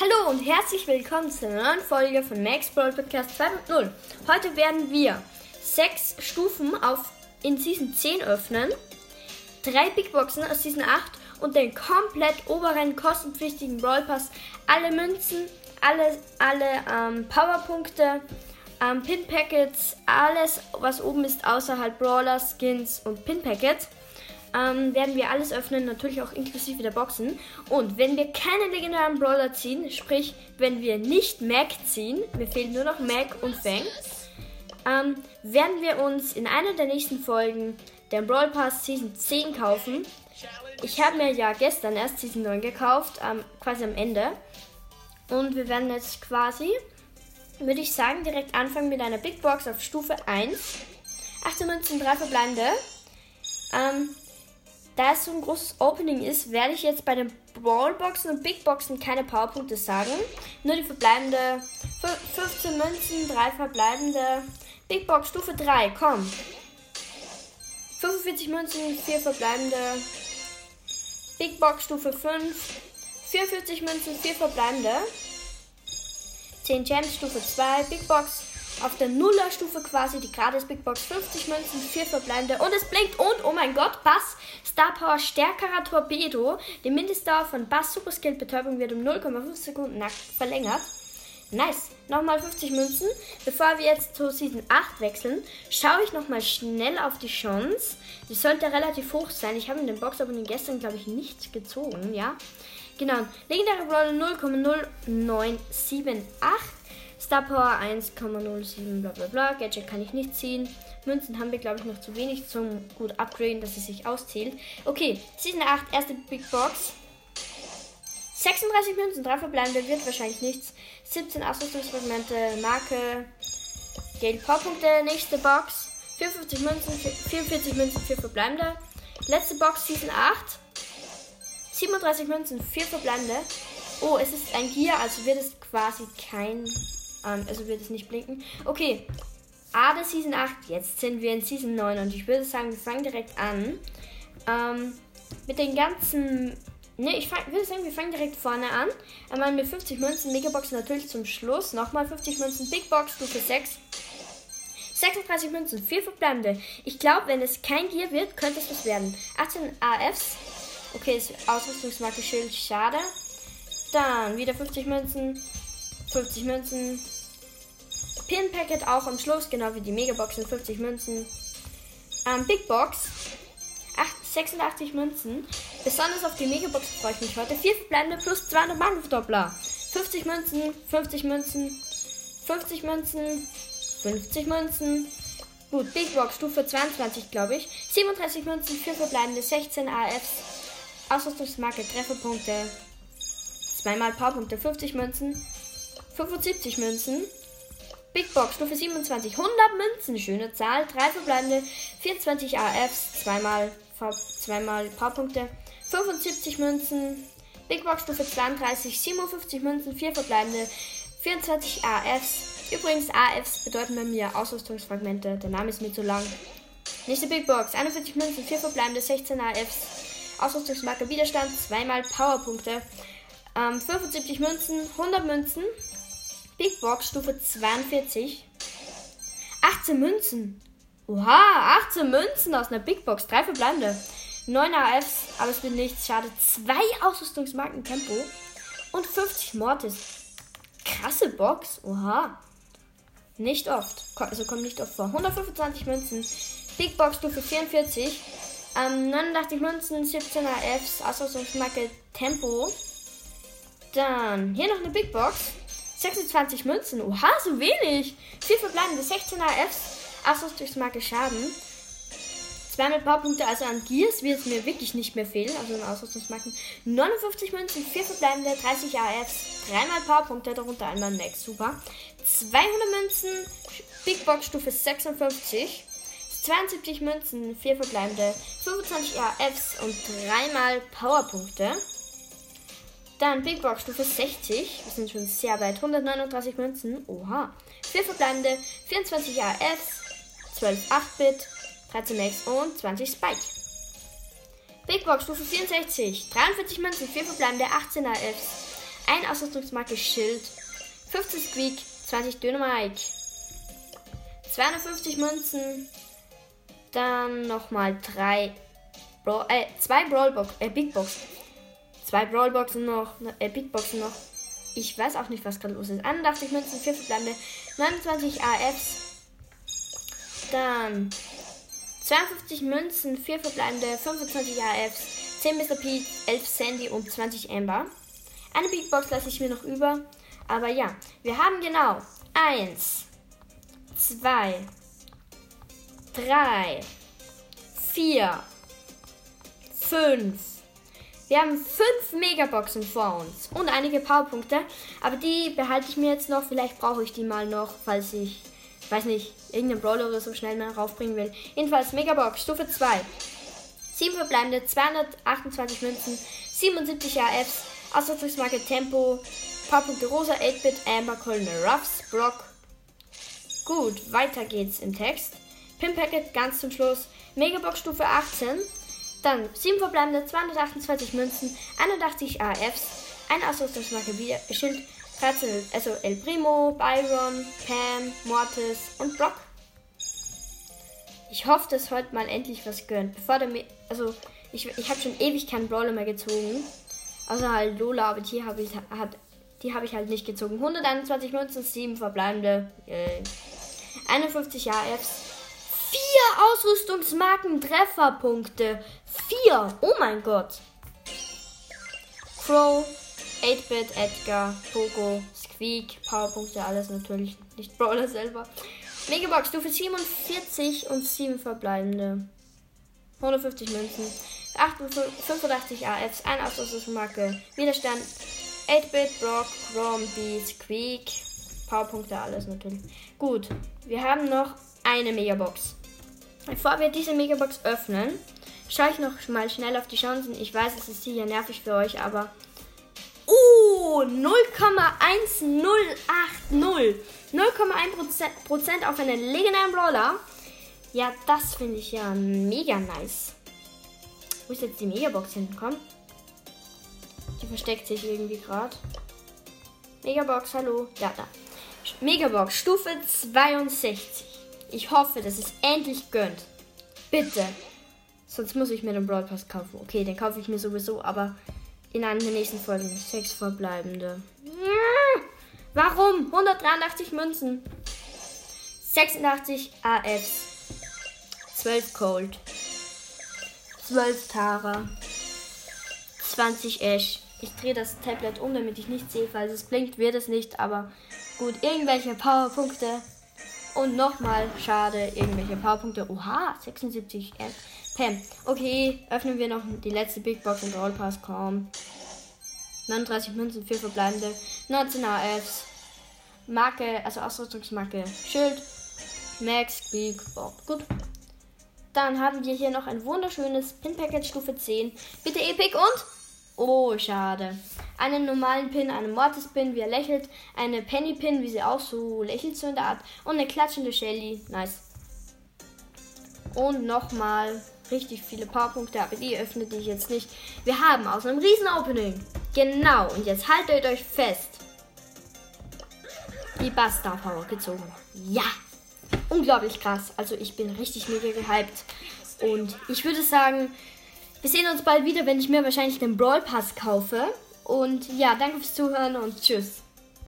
Hallo und herzlich willkommen zu einer neuen Folge von Max Brawl Podcast 2.0. Heute werden wir sechs Stufen auf in Season 10 öffnen, drei Big Boxen aus Season 8 und den komplett oberen kostenpflichtigen Brawl Pass. Alle Münzen, alle, alle ähm, Powerpunkte, ähm, Pin Packets, alles was oben ist außerhalb Brawler, Skins und Pin Packets ähm, werden wir alles öffnen, natürlich auch inklusive der Boxen. Und wenn wir keine legendären Brawler ziehen, sprich, wenn wir nicht Mac ziehen, mir fehlen nur noch Mac und Fang, ähm, werden wir uns in einer der nächsten Folgen den Brawl Pass Season 10 kaufen. Ich habe mir ja gestern erst Season 9 gekauft, ähm, quasi am Ende. Und wir werden jetzt quasi, würde ich sagen, direkt anfangen mit einer Big Box auf Stufe 1. 18 Münzen, 3 verbleibende. Ähm, da es so ein großes Opening ist, werde ich jetzt bei den Brawlboxen und Big Boxen keine Powerpunkte sagen. Nur die verbleibende 15 Münzen, 3 verbleibende. Big Box Stufe 3, komm. 45 Münzen, 4 verbleibende. Big Box Stufe 5. 44 Münzen, 4 verbleibende. 10 Gems Stufe 2. Big Box auf der Nuller-Stufe quasi die gratis Big Box 50 Münzen, 4 verbleibende und es blinkt und oh mein Gott, Bass Star Power stärkerer Torpedo. Die Mindestdauer von Bass Super Skill Betäubung wird um 0,5 Sekunden verlängert. Nice. Nochmal 50 Münzen. Bevor wir jetzt zu Season 8 wechseln, schaue ich nochmal schnell auf die Chance. Die sollte relativ hoch sein. Ich habe in den Box Opening gestern, glaube ich, nichts gezogen, ja. Genau. Legendäre Brawler 0,0978. Star Power 1,07 bla bla bla. Gadget kann ich nicht ziehen. Münzen haben wir, glaube ich, noch zu wenig zum gut upgraden, dass es sich auszählt. Okay, Season 8, erste Big Box. 36 Münzen, 3 verbleibende, wird wahrscheinlich nichts. 17 Ausrüstungsfragmente, Marke, Geld Powerpunkte, nächste Box. 54 Münzen, 44 Münzen, 4 verbleibende. Letzte Box, Season 8. 37 Münzen, 4 verbleibende. Oh, es ist ein Gear, also wird es quasi kein ähm, also wird es nicht blinken. Okay. Ade Season 8. Jetzt sind wir in Season 9 und ich würde sagen, wir fangen direkt an. Ähm, mit den ganzen. Ne, ich fang, würde sagen, wir fangen direkt vorne an. Einmal mit 50 Münzen, Megabox natürlich zum Schluss. Nochmal 50 Münzen, Big Box, Stufe 6. 36 Münzen, 4 verbleibende. Ich glaube, wenn es kein Gear wird, könnte es was werden. 18 AFs. Okay, ist Ausrüstungsmarke Schild, schade. Dann wieder 50 Münzen, 50 Münzen. Pin Packet auch am Schluss, genau wie die Megaboxen, 50 Münzen. Ähm, Big Box, 8, 86 Münzen. Besonders auf die Megabox freue ich mich heute. 4 verbleibende plus 200 Markenverdoppler. 50 Münzen, 50 Münzen, 50 Münzen, 50 Münzen. Gut, Big Box, Stufe 22, glaube ich. 37 Münzen, 4 verbleibende, 16 AFs. Ausrüstungsmarke, Trefferpunkte. Zweimal Powerpunkte, 50 Münzen. 75 Münzen. Big Box Stufe 27, 100 Münzen, schöne Zahl. 3 verbleibende, 24 AFs, zweimal, zweimal Powerpunkte. 75 Münzen. Big Box Stufe 32, 57 Münzen, 4 verbleibende, 24 AFs. Übrigens, AFs bedeuten bei mir Ausrüstungsfragmente. Der Name ist mir zu lang. Nächste Big Box, 41 Münzen, 4 verbleibende, 16 AFs. Ausrüstungsmarke Widerstand, zweimal Powerpunkte. Ähm, 75 Münzen, 100 Münzen, Big Box Stufe 42. 18 Münzen. Oha, 18 Münzen aus einer Big Box. Drei verbleibende. 9 AFs, aber es wird nichts. Schade. Zwei Ausrüstungsmarken Tempo. Und 50 Mortis. Krasse Box. Oha. Nicht oft. Also kommt nicht oft vor. 125 Münzen. Big Box Stufe 44. Ähm, 89 Münzen, 17 AFs, Ausrüstungsmarke Tempo. Dann hier noch eine Big Box. 26 Münzen. Oha, so wenig. 4 verbleibende 16 AFs. Asus durchs Marke Schaden. Zweimal Powerpunkte, also an Gears wird es mir wirklich nicht mehr fehlen. Also in Ausrüstungsmarken. 59 Münzen, 4 verbleibende, 30 AFs. Dreimal Powerpunkte, darunter einmal Max. Super. 200 Münzen, Big Box Stufe 56. 72 Münzen, 4 verbleibende, 25 AFs und dreimal Powerpunkte. Dann Big Box Stufe 60. Wir sind schon sehr weit. 139 Münzen. Oha. 4 verbleibende, 24 AFs, 12 8-Bit, 13 Max und 20 Spike. Big Box Stufe 64. 43 Münzen, 4 verbleibende, 18 AFs. Ein Ausrüstungsmarke Schild. 50 Squeak. 20 Dynamite. 250 Münzen. Dann nochmal drei. Bra äh, zwei Brawlbox, äh, Big Box. Zwei Brawlboxen noch, äh, Big Boxen noch. Ich weiß auch nicht, was gerade los ist. 81 Münzen, 4 verbleibende, 29 AFs. Dann 52 Münzen, 4 verbleibende, 25 AFs, 10 Mr. P, 11 Sandy und 20 Amber. Eine Big Box lasse ich mir noch über. Aber ja, wir haben genau 1, 2, 3, 4, 5. Wir haben 5 Megaboxen vor uns und einige Powerpunkte. Aber die behalte ich mir jetzt noch. Vielleicht brauche ich die mal noch, falls ich, weiß nicht, irgendeinen Brawler oder so schnell mal raufbringen will. Jedenfalls Megabox Stufe 2. 7 verbleibende, 228 Münzen, 77 AFs, Ausrüstungsmarke Tempo, Powerpunkte Rosa, 8-Bit, Amber, Colonel Ruffs, Brock. Gut, weiter geht's im Text. Pin Packet ganz zum Schluss. Megabox Stufe 18. Dann 7 verbleibende, 228 Münzen, 81 AFs, eine Ausrüstungsmarke Schild, 13, also El Primo, Byron, Pam, Mortis und Brock. Ich hoffe, dass heute mal endlich was gönnt. Bevor der, also ich, ich habe schon ewig keinen Brawler mehr gezogen. Außer halt Lola, aber die habe ich, hat, die habe ich halt nicht gezogen. 121 Münzen, 7 verbleibende. Yay. 51 AFs, Vier Ausrüstungsmarken Trefferpunkte. Vier. Oh mein Gott. Crow, 8-Bit, Edgar, Pogo, Squeak, Powerpunkte, alles natürlich. Nicht Brawler selber. Megabox, Stufe 47 und 7 verbleibende. 150 Münzen. 85 AFs, eine Ausrüstungsmarke. Widerstand. 8-Bit, Brock, Chrome, Beat, Squeak. Powerpunkte, alles natürlich. Gut, wir haben noch eine Megabox. Bevor wir diese Megabox öffnen, schaue ich noch mal schnell auf die Chancen. Ich weiß, es ist sicher nervig für euch, aber. Uh, 0,1080. 0,1% auf einen legendären Brawler. Ja, das finde ich ja mega nice. Wo ist jetzt die Megabox hinkommen? Die versteckt sich irgendwie gerade. Megabox, hallo. Ja, da. Megabox, Stufe 62. Ich hoffe, dass es endlich gönnt. Bitte. Sonst muss ich mir den Brawl Pass kaufen. Okay, den kaufe ich mir sowieso, aber in einer der nächsten Folgen. Sechs verbleibende. Warum? 183 Münzen. 86 AFs. 12 Cold. 12 Tara. 20 Ash. Ich drehe das Tablet um, damit ich nicht sehe, falls es blinkt, wird es nicht, aber gut, irgendwelche Powerpunkte und nochmal, schade, irgendwelche Powerpunkte. Oha, 76 M. Pam. Okay, öffnen wir noch die letzte Big Box in All Pass. Komm. 39 Münzen, 4 verbleibende. 19 AFs. Marke, also Ausrüstungsmarke. Schild. Max, Big Bob. Gut. Dann haben wir hier noch ein wunderschönes Pin Package Stufe 10. Bitte Epic und Oh, schade. Einen normalen Pin, einen Mortis-Pin, wie er lächelt. Eine Penny-Pin, wie sie auch so lächelt, so in der Art. Und eine klatschende Shelly. Nice. Und nochmal richtig viele Powerpunkte, aber die öffne ich jetzt nicht. Wir haben aus einem Riesen-Opening. Genau, und jetzt haltet euch fest. Die Basta Power gezogen. Ja! Unglaublich krass. Also ich bin richtig mega gehypt. Und ich würde sagen, wir sehen uns bald wieder, wenn ich mir wahrscheinlich den Brawl Pass kaufe. Und ja, danke fürs Zuhören und tschüss.